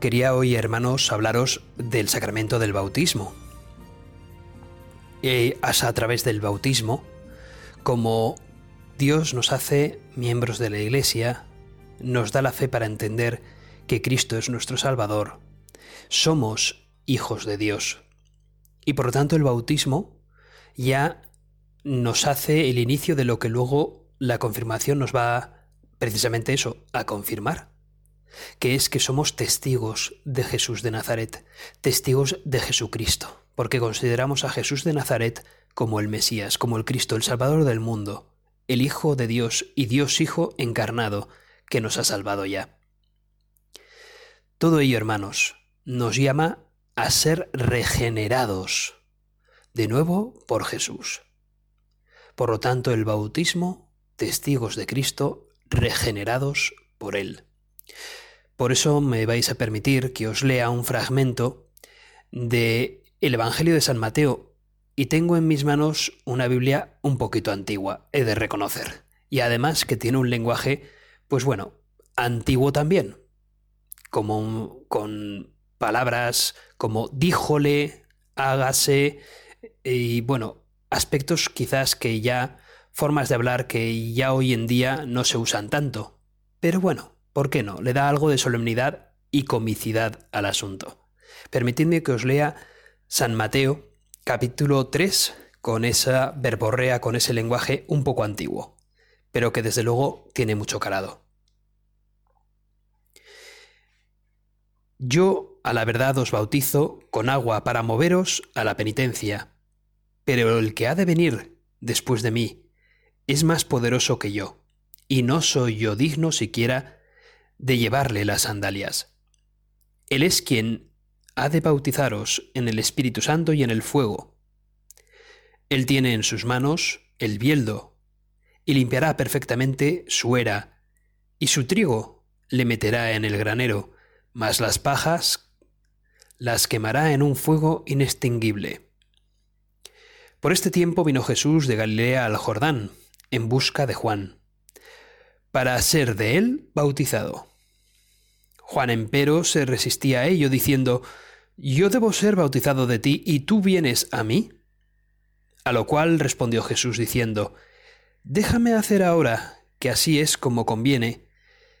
Quería hoy, hermanos, hablaros del sacramento del bautismo. Es a través del bautismo, como Dios nos hace miembros de la Iglesia, nos da la fe para entender que Cristo es nuestro Salvador, somos hijos de Dios. Y por lo tanto el bautismo ya nos hace el inicio de lo que luego la confirmación nos va precisamente eso, a confirmar que es que somos testigos de Jesús de Nazaret, testigos de Jesucristo, porque consideramos a Jesús de Nazaret como el Mesías, como el Cristo, el Salvador del mundo, el Hijo de Dios y Dios Hijo encarnado, que nos ha salvado ya. Todo ello, hermanos, nos llama a ser regenerados, de nuevo por Jesús. Por lo tanto, el bautismo, testigos de Cristo, regenerados por Él. Por eso me vais a permitir que os lea un fragmento de el Evangelio de San Mateo y tengo en mis manos una Biblia un poquito antigua, he de reconocer, y además que tiene un lenguaje, pues bueno, antiguo también, como con palabras como díjole, hágase, y bueno, aspectos quizás que ya, formas de hablar que ya hoy en día no se usan tanto. Pero bueno, ¿Por qué no? Le da algo de solemnidad y comicidad al asunto. Permitidme que os lea San Mateo, capítulo 3, con esa verborrea, con ese lenguaje un poco antiguo, pero que desde luego tiene mucho calado. Yo a la verdad os bautizo con agua para moveros a la penitencia, pero el que ha de venir después de mí es más poderoso que yo, y no soy yo digno siquiera de llevarle las sandalias. Él es quien ha de bautizaros en el Espíritu Santo y en el fuego. Él tiene en sus manos el bieldo, y limpiará perfectamente su era, y su trigo le meterá en el granero, mas las pajas las quemará en un fuego inextinguible. Por este tiempo vino Jesús de Galilea al Jordán, en busca de Juan para ser de él bautizado. Juan empero se resistía a ello, diciendo, Yo debo ser bautizado de ti, y tú vienes a mí. A lo cual respondió Jesús diciendo, Déjame hacer ahora, que así es como conviene,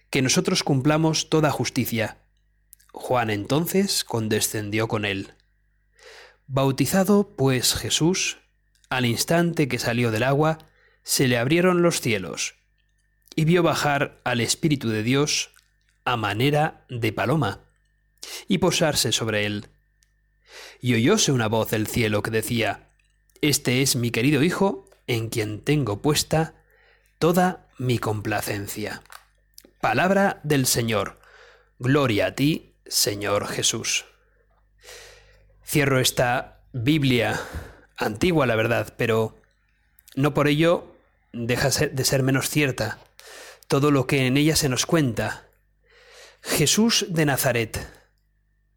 que nosotros cumplamos toda justicia. Juan entonces condescendió con él. Bautizado pues Jesús, al instante que salió del agua, se le abrieron los cielos y vio bajar al Espíritu de Dios a manera de paloma y posarse sobre él. Y oyóse una voz del cielo que decía, Este es mi querido Hijo, en quien tengo puesta toda mi complacencia. Palabra del Señor. Gloria a ti, Señor Jesús. Cierro esta Biblia antigua, la verdad, pero no por ello deja de ser menos cierta todo lo que en ella se nos cuenta. Jesús de Nazaret.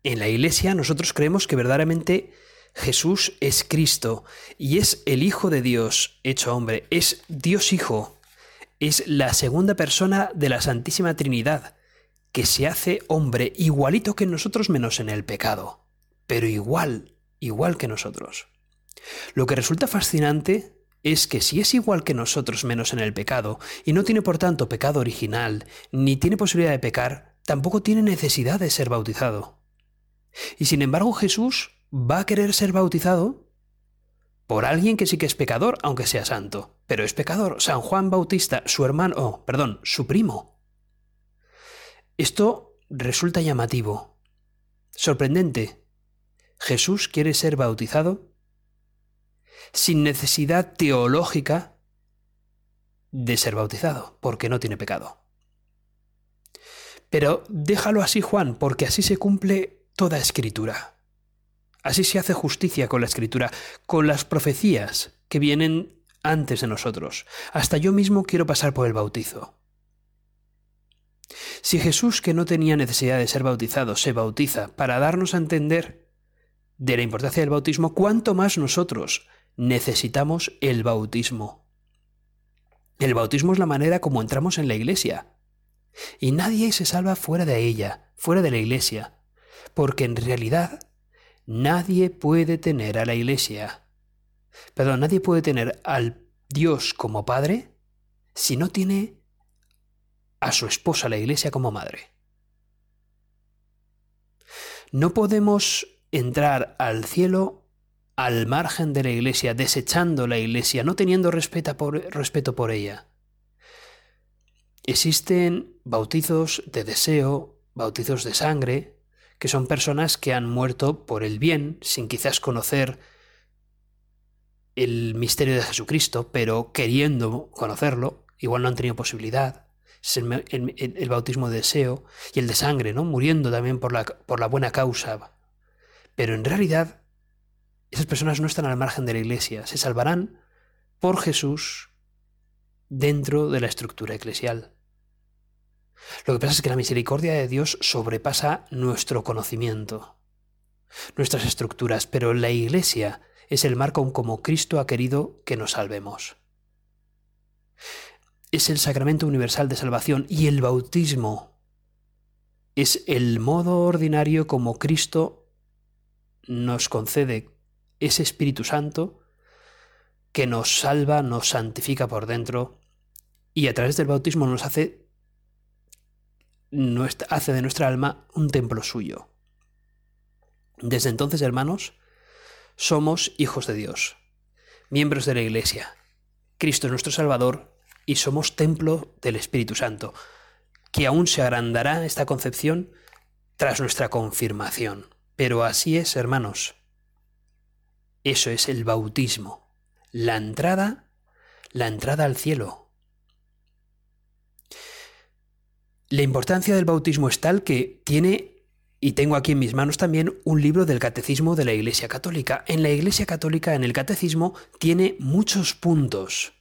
En la Iglesia nosotros creemos que verdaderamente Jesús es Cristo y es el Hijo de Dios hecho hombre, es Dios Hijo, es la segunda persona de la Santísima Trinidad, que se hace hombre igualito que nosotros menos en el pecado, pero igual, igual que nosotros. Lo que resulta fascinante es que si es igual que nosotros menos en el pecado, y no tiene por tanto pecado original, ni tiene posibilidad de pecar, tampoco tiene necesidad de ser bautizado. Y sin embargo Jesús va a querer ser bautizado por alguien que sí que es pecador, aunque sea santo, pero es pecador, San Juan Bautista, su hermano, oh, perdón, su primo. Esto resulta llamativo, sorprendente. Jesús quiere ser bautizado sin necesidad teológica de ser bautizado, porque no tiene pecado. Pero déjalo así, Juan, porque así se cumple toda escritura. Así se hace justicia con la escritura, con las profecías que vienen antes de nosotros. Hasta yo mismo quiero pasar por el bautizo. Si Jesús, que no tenía necesidad de ser bautizado, se bautiza para darnos a entender de la importancia del bautismo, ¿cuánto más nosotros necesitamos el bautismo? El bautismo es la manera como entramos en la iglesia. Y nadie se salva fuera de ella, fuera de la iglesia, porque en realidad nadie puede tener a la iglesia, perdón, nadie puede tener al Dios como padre si no tiene a su esposa, la iglesia, como madre. No podemos entrar al cielo al margen de la iglesia, desechando la iglesia, no teniendo respeto por, respeto por ella. Existen bautizos de deseo, bautizos de sangre, que son personas que han muerto por el bien, sin quizás conocer el misterio de Jesucristo, pero queriendo conocerlo, igual no han tenido posibilidad. Es el, bautismo de deseo y el de sangre, ¿no? Muriendo también por la, por la buena causa. Pero en realidad, esas personas no están al margen de la iglesia, se salvarán por Jesús dentro de la estructura eclesial. Lo que pasa es que la misericordia de Dios sobrepasa nuestro conocimiento, nuestras estructuras, pero la iglesia es el marco como Cristo ha querido que nos salvemos. Es el sacramento universal de salvación y el bautismo es el modo ordinario como Cristo nos concede ese Espíritu Santo que nos salva, nos santifica por dentro y a través del bautismo nos hace hace de nuestra alma un templo suyo. Desde entonces, hermanos, somos hijos de Dios, miembros de la Iglesia. Cristo es nuestro Salvador y somos templo del Espíritu Santo, que aún se agrandará esta concepción tras nuestra confirmación. Pero así es, hermanos. Eso es el bautismo, la entrada, la entrada al cielo, La importancia del bautismo es tal que tiene, y tengo aquí en mis manos también, un libro del Catecismo de la Iglesia Católica. En la Iglesia Católica, en el Catecismo, tiene muchos puntos,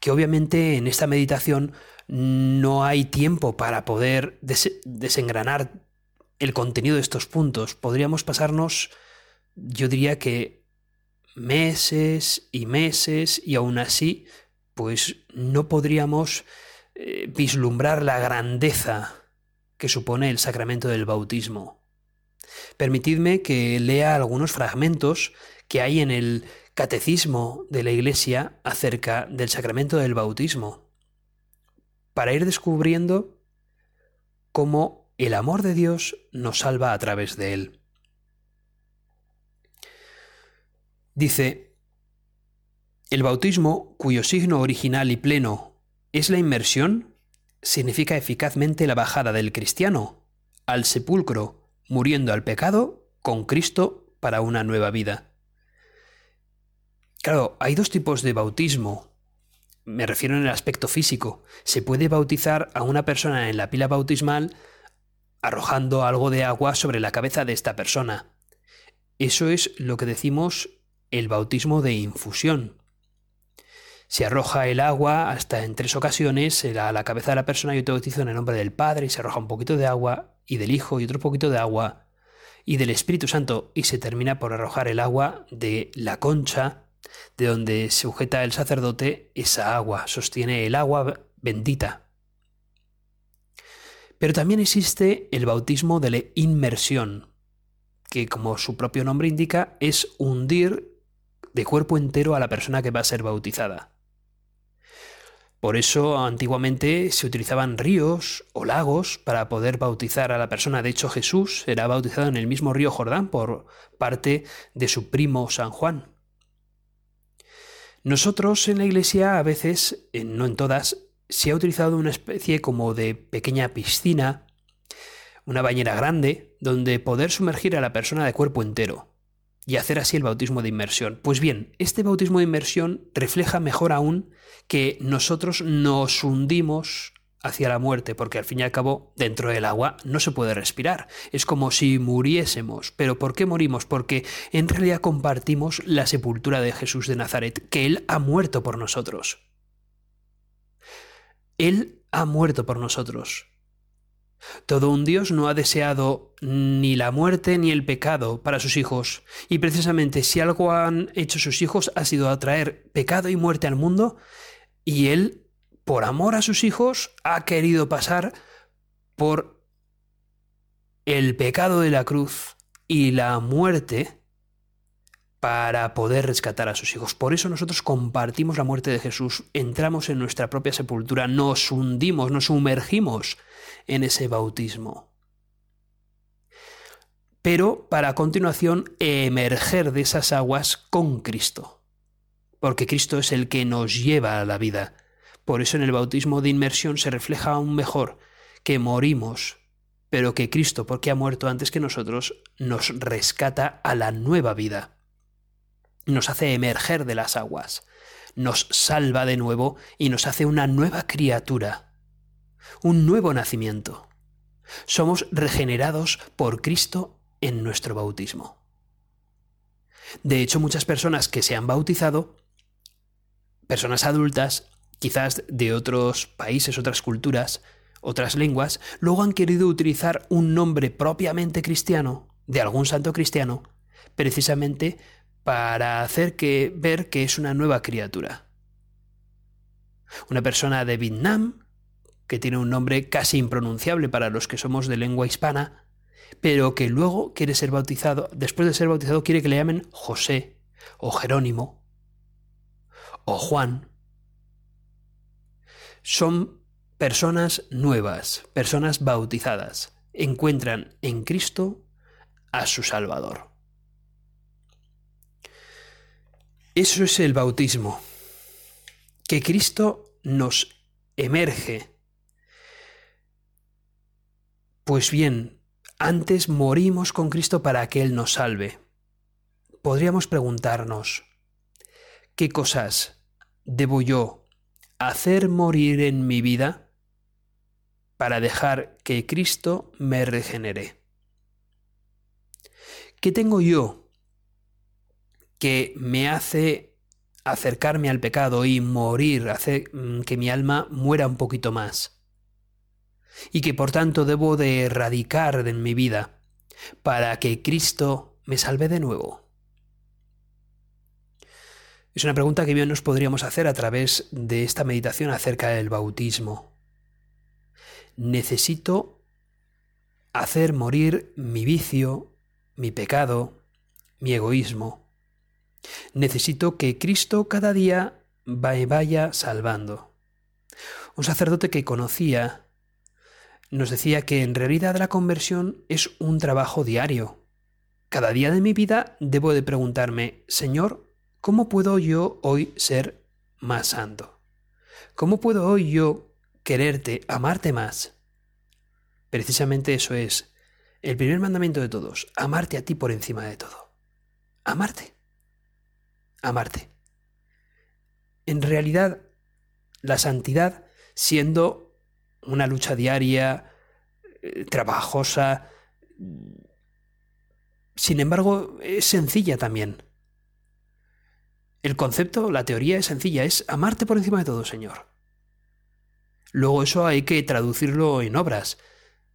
que obviamente en esta meditación no hay tiempo para poder desengranar el contenido de estos puntos. Podríamos pasarnos, yo diría que meses y meses, y aún así, pues no podríamos eh, vislumbrar la grandeza que supone el sacramento del bautismo. Permitidme que lea algunos fragmentos que hay en el catecismo de la Iglesia acerca del sacramento del bautismo, para ir descubriendo cómo el amor de Dios nos salva a través de él. Dice, el bautismo, cuyo signo original y pleno ¿Es la inmersión? Significa eficazmente la bajada del cristiano al sepulcro, muriendo al pecado con Cristo para una nueva vida. Claro, hay dos tipos de bautismo. Me refiero en el aspecto físico. Se puede bautizar a una persona en la pila bautismal arrojando algo de agua sobre la cabeza de esta persona. Eso es lo que decimos el bautismo de infusión. Se arroja el agua hasta en tres ocasiones a la cabeza de la persona. Yo te bautizo en el nombre del Padre y se arroja un poquito de agua y del Hijo y otro poquito de agua y del Espíritu Santo y se termina por arrojar el agua de la concha de donde sujeta el sacerdote esa agua, sostiene el agua bendita. Pero también existe el bautismo de la inmersión, que como su propio nombre indica es hundir de cuerpo entero a la persona que va a ser bautizada. Por eso antiguamente se utilizaban ríos o lagos para poder bautizar a la persona. De hecho, Jesús era bautizado en el mismo río Jordán por parte de su primo San Juan. Nosotros en la iglesia a veces, no en todas, se ha utilizado una especie como de pequeña piscina, una bañera grande, donde poder sumergir a la persona de cuerpo entero y hacer así el bautismo de inmersión. Pues bien, este bautismo de inmersión refleja mejor aún que nosotros nos hundimos hacia la muerte, porque al fin y al cabo dentro del agua no se puede respirar. Es como si muriésemos. ¿Pero por qué morimos? Porque en realidad compartimos la sepultura de Jesús de Nazaret, que Él ha muerto por nosotros. Él ha muerto por nosotros. Todo un Dios no ha deseado ni la muerte ni el pecado para sus hijos, y precisamente si algo han hecho sus hijos ha sido atraer pecado y muerte al mundo, y Él por amor a sus hijos, ha querido pasar por el pecado de la cruz y la muerte para poder rescatar a sus hijos. Por eso nosotros compartimos la muerte de Jesús, entramos en nuestra propia sepultura, nos hundimos, nos sumergimos en ese bautismo. Pero para a continuación emerger de esas aguas con Cristo, porque Cristo es el que nos lleva a la vida, por eso en el bautismo de inmersión se refleja aún mejor que morimos, pero que Cristo, porque ha muerto antes que nosotros, nos rescata a la nueva vida. Nos hace emerger de las aguas, nos salva de nuevo y nos hace una nueva criatura, un nuevo nacimiento. Somos regenerados por Cristo en nuestro bautismo. De hecho, muchas personas que se han bautizado, personas adultas, quizás de otros países, otras culturas, otras lenguas, luego han querido utilizar un nombre propiamente cristiano, de algún santo cristiano, precisamente para hacer que ver que es una nueva criatura. Una persona de Vietnam, que tiene un nombre casi impronunciable para los que somos de lengua hispana, pero que luego quiere ser bautizado, después de ser bautizado quiere que le llamen José, o Jerónimo, o Juan, son personas nuevas, personas bautizadas. Encuentran en Cristo a su Salvador. Eso es el bautismo. Que Cristo nos emerge. Pues bien, antes morimos con Cristo para que Él nos salve. Podríamos preguntarnos, ¿qué cosas debo yo hacer morir en mi vida para dejar que Cristo me regenere. ¿Qué tengo yo que me hace acercarme al pecado y morir, hacer mm, que mi alma muera un poquito más? Y que por tanto debo de erradicar en mi vida para que Cristo me salve de nuevo. Es una pregunta que bien nos podríamos hacer a través de esta meditación acerca del bautismo. Necesito hacer morir mi vicio, mi pecado, mi egoísmo. Necesito que Cristo cada día me vaya salvando. Un sacerdote que conocía nos decía que en realidad la conversión es un trabajo diario. Cada día de mi vida debo de preguntarme, Señor, ¿Cómo puedo yo hoy ser más santo? ¿Cómo puedo hoy yo quererte, amarte más? Precisamente eso es el primer mandamiento de todos, amarte a ti por encima de todo. Amarte. Amarte. En realidad, la santidad, siendo una lucha diaria, eh, trabajosa, sin embargo, es sencilla también. El concepto, la teoría es sencilla, es amarte por encima de todo, Señor. Luego eso hay que traducirlo en obras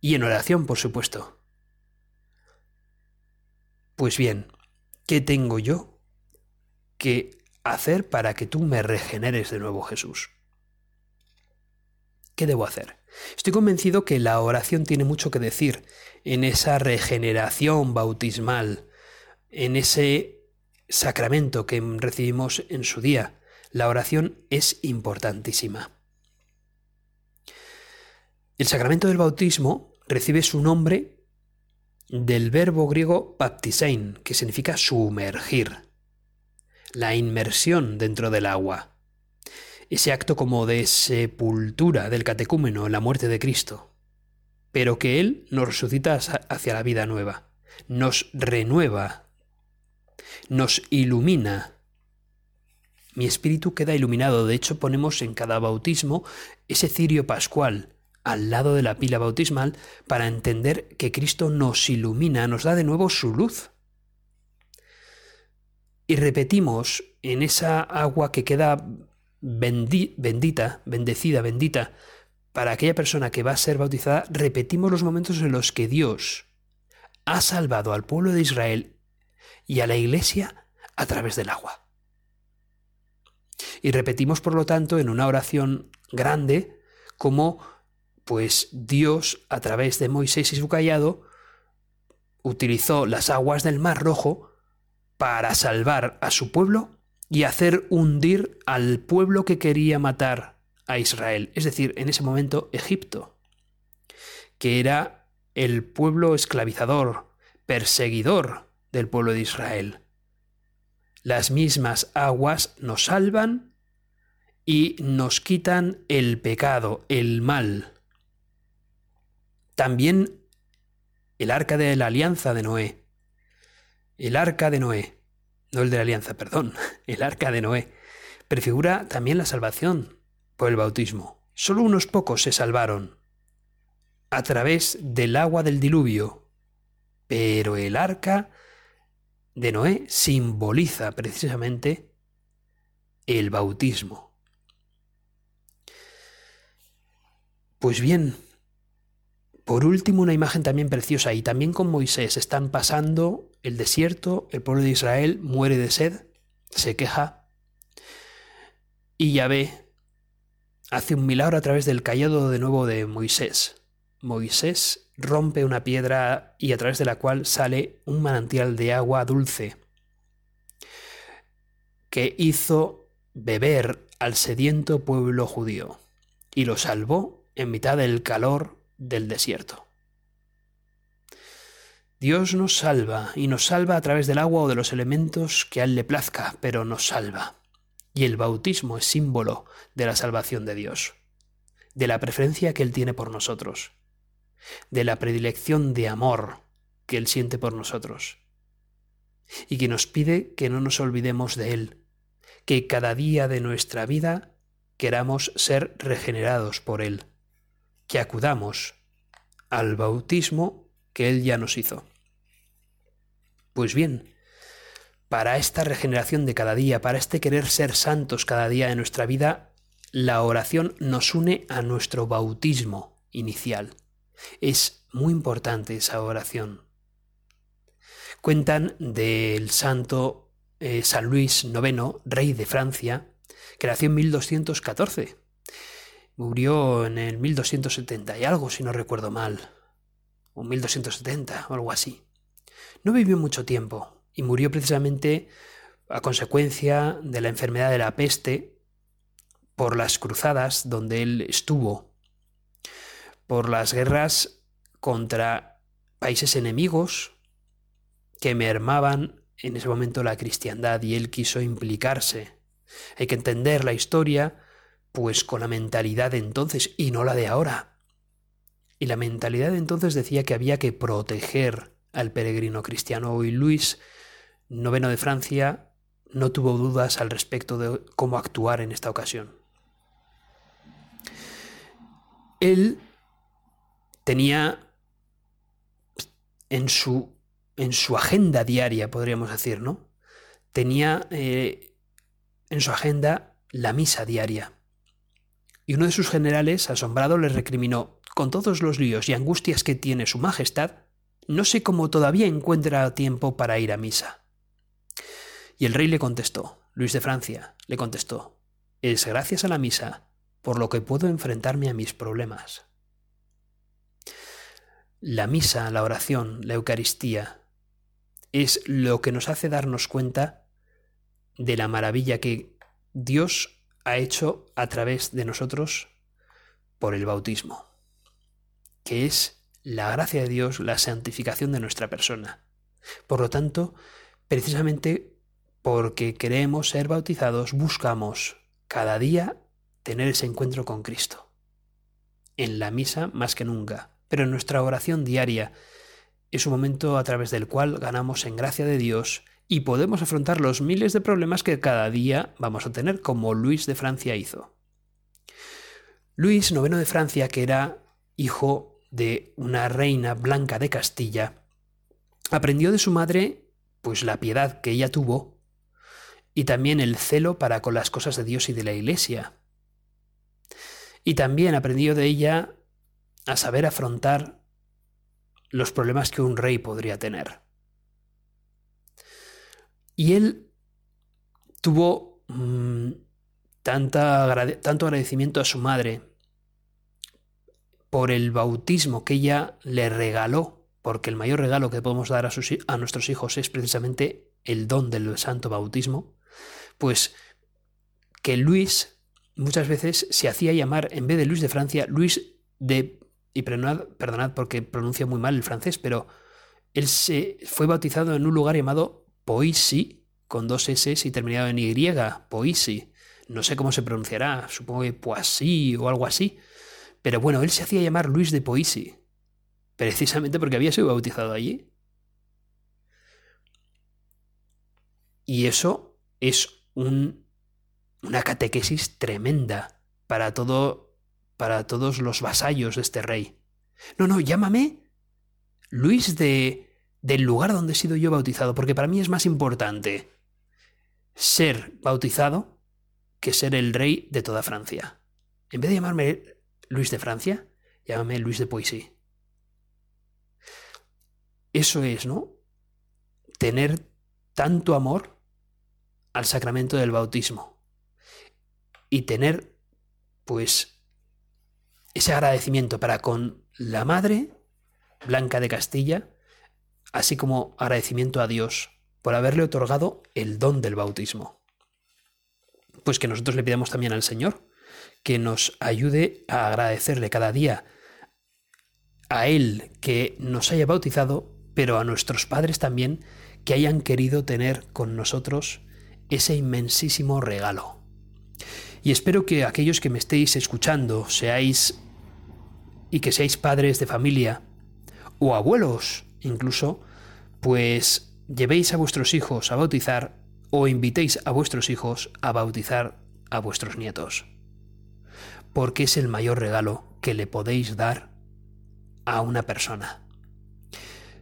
y en oración, por supuesto. Pues bien, ¿qué tengo yo hacer para que tú me regeneres de nuevo, Jesús? ¿Qué debo hacer? Estoy convencido que la oración tiene mucho que decir en esa regeneración bautismal, en ese sacramento que recibimos en su día. La oración es importantísima. El sacramento del bautismo recibe su nombre del verbo griego baptisein, que significa sumergir, la inmersión dentro del agua, ese acto como de sepultura del catecúmeno en la muerte de Cristo, pero que Él nos resucita hacia la vida nueva, nos renueva nos ilumina. Mi espíritu queda iluminado. De hecho, ponemos en cada bautismo ese cirio pascual, al lado de la pila bautismal para entender que Cristo nos ilumina, nos da de nuevo su luz. Y repetimos en esa agua que queda bendita, bendecida, bendita, para aquella persona que va a ser bautizada, repetimos los momentos en los que Dios ha salvado al pueblo de Israel y a la iglesia a través del agua. Y repetimos, por lo tanto, en una oración grande, como pues Dios, a través de Moisés y su callado, utilizó las aguas del Mar Rojo para salvar a su pueblo y hacer hundir al pueblo que quería matar a Israel, es decir, en ese momento Egipto, que era el pueblo esclavizador, perseguidor del pueblo de Israel. Las mismas aguas nos salvan y nos quitan el pecado, el mal. También el arca de la alianza de Noé. El arca de Noé, no el de la alianza, perdón, el arca de Noé, prefigura también la salvación por el bautismo. Solo unos pocos se salvaron a través del agua del diluvio, pero el arca de Noé simboliza precisamente el bautismo. Pues bien, por último una imagen también preciosa. Y también con Moisés están pasando el desierto, el pueblo de Israel muere de sed, se queja y Yahvé hace un milagro a través del callado de nuevo de Moisés. Moisés rompe una piedra y a través de la cual sale un manantial de agua dulce que hizo beber al sediento pueblo judío y lo salvó en mitad del calor del desierto. Dios nos salva y nos salva a través del agua o de los elementos que a Él le plazca, pero nos salva. Y el bautismo es símbolo de la salvación de Dios, de la preferencia que Él tiene por nosotros de la predilección de amor que Él siente por nosotros, y que nos pide que no nos olvidemos de Él, que cada día de nuestra vida queramos ser regenerados por Él, que acudamos al bautismo que Él ya nos hizo. Pues bien, para esta regeneración de cada día, para este querer ser santos cada día de nuestra vida, la oración nos une a nuestro bautismo inicial. Es muy importante esa oración. Cuentan del santo eh, San Luis IX, rey de Francia, que nació en 1214. Murió en el 1270 y algo, si no recuerdo mal. O 1270 o algo así. No vivió mucho tiempo y murió precisamente a consecuencia de la enfermedad de la peste por las cruzadas donde él estuvo por las guerras contra países enemigos que mermaban en ese momento la cristiandad y él quiso implicarse. Hay que entender la historia pues con la mentalidad de entonces y no la de ahora. Y la mentalidad de entonces decía que había que proteger al peregrino cristiano y Luis IX de Francia no tuvo dudas al respecto de cómo actuar en esta ocasión. Él tenía en su, en su agenda diaria, podríamos decir, ¿no? Tenía eh, en su agenda la misa diaria. Y uno de sus generales, asombrado, le recriminó, con todos los líos y angustias que tiene su Majestad, no sé cómo todavía encuentra tiempo para ir a misa. Y el rey le contestó, Luis de Francia, le contestó, es gracias a la misa por lo que puedo enfrentarme a mis problemas. La misa, la oración, la Eucaristía, es lo que nos hace darnos cuenta de la maravilla que Dios ha hecho a través de nosotros por el bautismo, que es la gracia de Dios, la santificación de nuestra persona. Por lo tanto, precisamente porque queremos ser bautizados, buscamos cada día tener ese encuentro con Cristo. En la misa más que nunca, pero nuestra oración diaria es un momento a través del cual ganamos en gracia de Dios y podemos afrontar los miles de problemas que cada día vamos a tener, como Luis de Francia hizo. Luis, noveno de Francia, que era hijo de una reina blanca de Castilla, aprendió de su madre pues la piedad que ella tuvo y también el celo para con las cosas de Dios y de la Iglesia. Y también aprendió de ella a saber afrontar los problemas que un rey podría tener. Y él tuvo mm, tanta, tanto agradecimiento a su madre por el bautismo que ella le regaló, porque el mayor regalo que podemos dar a, nuestros hijos es precisamente el don del santo bautismo, pues que Luis muchas veces se hacía llamar, en vez de Luis de Francia, Luis de... Y perdonad, perdonad porque pronuncia muy mal el francés, pero él se fue bautizado en un lugar llamado Poissy, con dos S y terminado en Y, Poissy. No sé cómo se pronunciará, supongo que Poissy o algo así. Pero bueno, él se hacía llamar Luis de Poissy, precisamente porque había sido bautizado allí. Y eso es un, una catequesis tremenda para para todos los vasallos de este rey. No, no, llámame Luis de del lugar donde he sido yo bautizado, porque para mí es más importante ser bautizado que ser el rey de toda Francia. En vez de llamarme Luis de Francia, llámame Luis de Poissy. Eso es, ¿no? Tener tanto amor al sacramento del bautismo y tener, pues, ese agradecimiento para con la Madre Blanca de Castilla, así como agradecimiento a Dios por haberle otorgado el don del bautismo. Pues que nosotros le pidamos también al Señor que nos ayude a agradecerle cada día a Él que nos haya bautizado, pero a nuestros padres también que hayan querido tener con nosotros ese inmensísimo regalo. Y espero que aquellos que me estéis escuchando seáis y que seáis padres de familia o abuelos incluso, pues llevéis a vuestros hijos a bautizar o invitéis a vuestros hijos a bautizar a vuestros nietos. Porque es el mayor regalo que le podéis dar a una persona.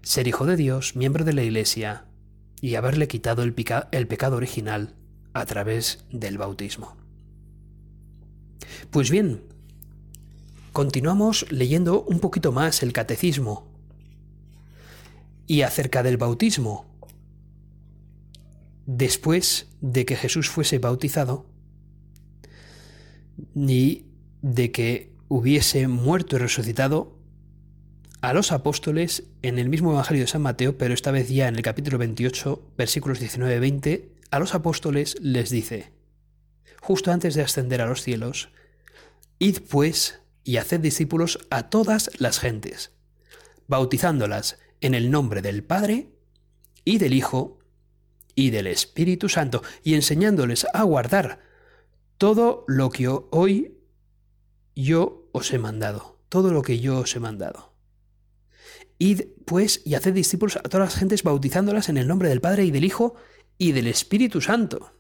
Ser hijo de Dios, miembro de la Iglesia y haberle quitado el, el pecado original a través del bautismo. Pues bien, continuamos leyendo un poquito más el catecismo y acerca del bautismo. Después de que Jesús fuese bautizado y de que hubiese muerto y resucitado, a los apóstoles en el mismo Evangelio de San Mateo, pero esta vez ya en el capítulo 28, versículos 19-20, a los apóstoles les dice, justo antes de ascender a los cielos, Id pues y haced discípulos a todas las gentes, bautizándolas en el nombre del Padre y del Hijo y del Espíritu Santo, y enseñándoles a guardar todo lo que hoy yo os he mandado, todo lo que yo os he mandado. Id pues y haced discípulos a todas las gentes bautizándolas en el nombre del Padre y del Hijo y del Espíritu Santo.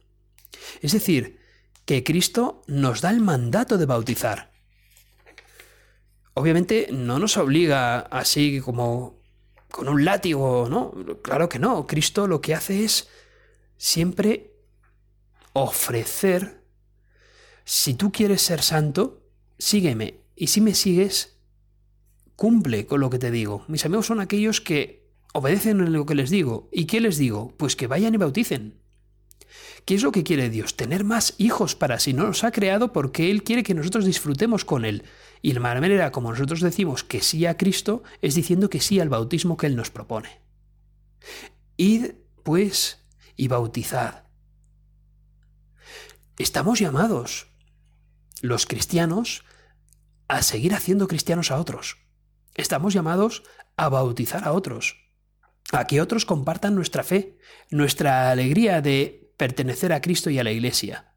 Es decir, que Cristo nos da el mandato de bautizar. Obviamente no nos obliga así como con un látigo, ¿no? Claro que no. Cristo lo que hace es siempre ofrecer, si tú quieres ser santo, sígueme. Y si me sigues, cumple con lo que te digo. Mis amigos son aquellos que obedecen en lo que les digo. ¿Y qué les digo? Pues que vayan y bauticen. ¿Qué es lo que quiere Dios? Tener más hijos para sí. No nos ha creado porque Él quiere que nosotros disfrutemos con Él. Y la manera como nosotros decimos que sí a Cristo es diciendo que sí al bautismo que Él nos propone. Id, pues, y bautizad. Estamos llamados, los cristianos, a seguir haciendo cristianos a otros. Estamos llamados a bautizar a otros, a que otros compartan nuestra fe, nuestra alegría de pertenecer a Cristo y a la Iglesia,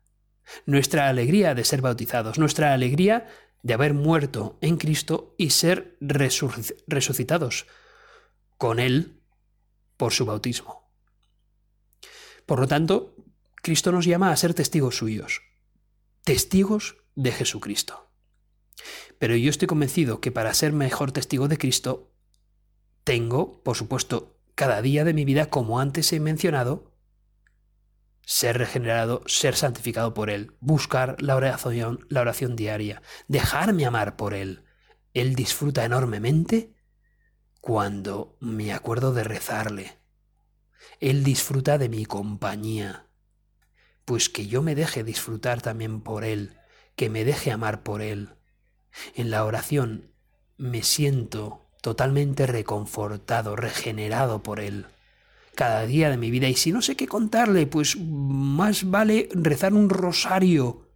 nuestra alegría de ser bautizados, nuestra alegría de haber muerto en Cristo y ser resucitados con Él por su bautismo. Por lo tanto, Cristo nos llama a ser testigos suyos, testigos de Jesucristo. Pero yo estoy convencido que para ser mejor testigo de Cristo, tengo, por supuesto, cada día de mi vida, como antes he mencionado, ser regenerado, ser santificado por Él, buscar la oración, la oración diaria, dejarme amar por Él. Él disfruta enormemente cuando me acuerdo de rezarle. Él disfruta de mi compañía. Pues que yo me deje disfrutar también por Él, que me deje amar por Él. En la oración me siento totalmente reconfortado, regenerado por Él cada día de mi vida. Y si no sé qué contarle, pues más vale rezar un rosario.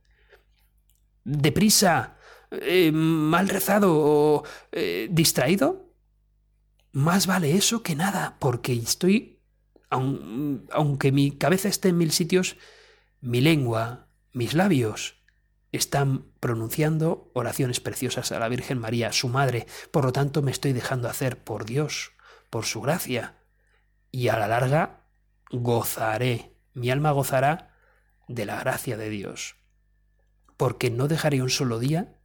Deprisa, eh, mal rezado o eh, distraído. Más vale eso que nada, porque estoy, aunque mi cabeza esté en mil sitios, mi lengua, mis labios, están pronunciando oraciones preciosas a la Virgen María, su madre. Por lo tanto, me estoy dejando hacer por Dios, por su gracia y a la larga gozaré, mi alma gozará de la gracia de Dios, porque no dejaré un solo día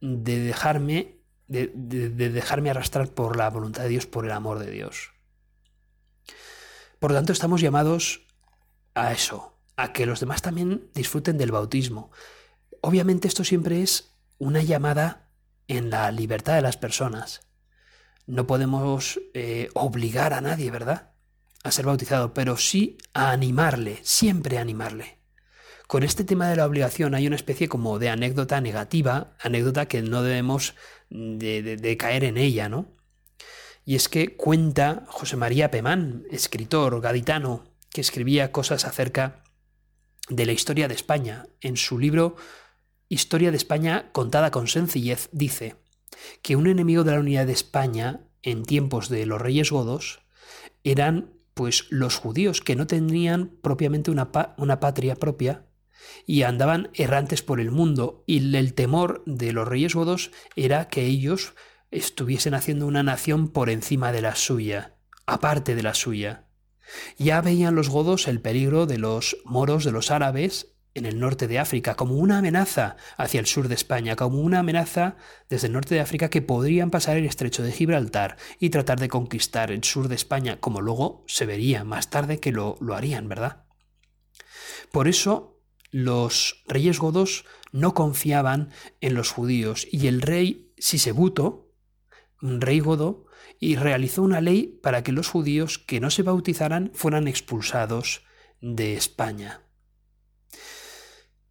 de dejarme, de, dejarme arrastrar por la voluntad de Dios, por el amor de Dios. Por lo tanto, estamos llamados a eso, a que los demás también disfruten del bautismo. Obviamente esto siempre es una llamada en la libertad de las personas. No podemos eh, obligar a nadie, ¿verdad? A ser bautizado, pero sí a animarle, siempre animarle. Con este tema de la obligación hay una especie como de anécdota negativa, anécdota que no debemos de, de caer en ella, ¿no? Y es que cuenta José María Pemán, escritor gaditano, que escribía cosas acerca de la historia de España. En su libro Historia de España contada con sencillez, dice, que un enemigo de la unidad de España en tiempos de los reyes godos eran pues los judíos que no tenían propiamente una, una patria propia y andaban errantes por el mundo y el temor de los reyes godos era que ellos estuviesen haciendo una nación por encima de la suya, aparte de la suya. Ya veían los godos el peligro de los moros, de los árabes, en el norte de África, como una amenaza hacia el sur de España, como una amenaza desde el norte de África que podrían pasar el estrecho de Gibraltar y tratar de conquistar el sur de España, como luego se vería más tarde que lo, lo harían, ¿verdad? Por eso los reyes godos no confiaban en los judíos y el rey Sisebuto, un rey godo, y realizó una ley para que los judíos que no se bautizaran fueran expulsados de España.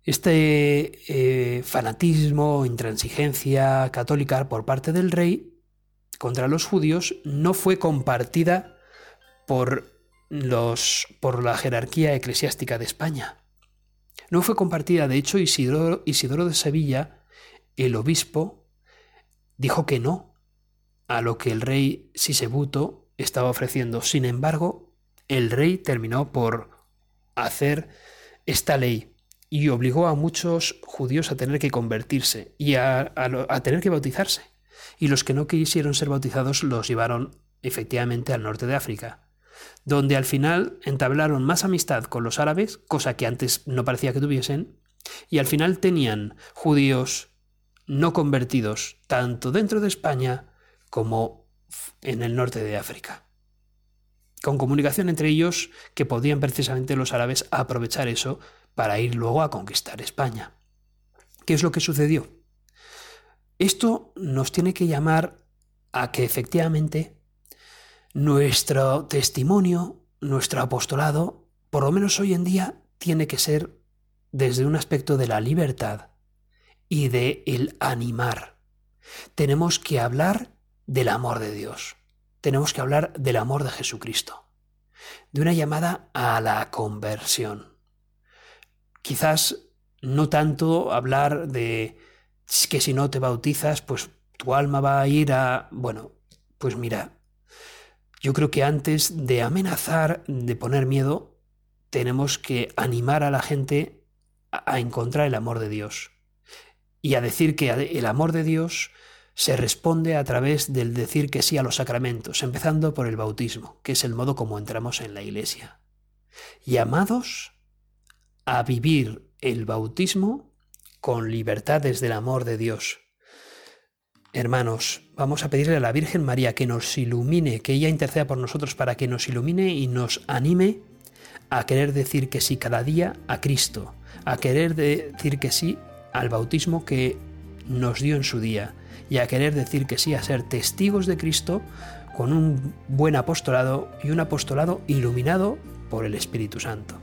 Este eh, fanatismo, intransigencia católica por parte del rey contra los judíos no fue compartida por, los, por la jerarquía eclesiástica de España. No fue compartida, de hecho, Isidoro, Isidoro de Sevilla, el obispo, dijo que no a lo que el rey Sisebuto estaba ofreciendo. Sin embargo, el rey terminó por hacer esta ley y obligó a muchos judíos a tener que convertirse y a, tener que bautizarse. Y los que no quisieron ser bautizados los llevaron efectivamente al norte de África, donde al final entablaron más amistad con los árabes, cosa que antes no parecía que tuviesen, y al final tenían judíos no convertidos tanto dentro de España como en el norte de África. Con comunicación entre ellos que podían precisamente los árabes aprovechar eso para ir luego a conquistar España. ¿Qué es lo que sucedió? Esto nos tiene que llamar a que efectivamente nuestro testimonio, nuestro apostolado, por lo menos hoy en día, tiene que ser desde un aspecto de la libertad y de el animar. Tenemos que hablar del amor de Dios. Tenemos que hablar del amor de Jesucristo. De una llamada a la conversión. Quizás no tanto hablar de que si no te bautizas, pues tu alma va a ir a... Bueno, pues mira, yo creo que antes de amenazar, de poner miedo, tenemos que animar a la gente a encontrar el amor de Dios y a decir que el amor de Dios se responde a través del decir que sí a los sacramentos, empezando por el bautismo, que es el modo como entramos en la iglesia. Llamados a vivir el bautismo con libertad desde el amor de Dios, hermanos, vamos a pedirle a la Virgen María que nos ilumine, que ella interceda por nosotros para que nos ilumine y nos anime a querer decir que sí cada día a Cristo, a querer decir que sí al bautismo que nos dio en su día y a querer decir que sí a ser testigos de Cristo con un buen apostolado y un apostolado iluminado por el Espíritu Santo.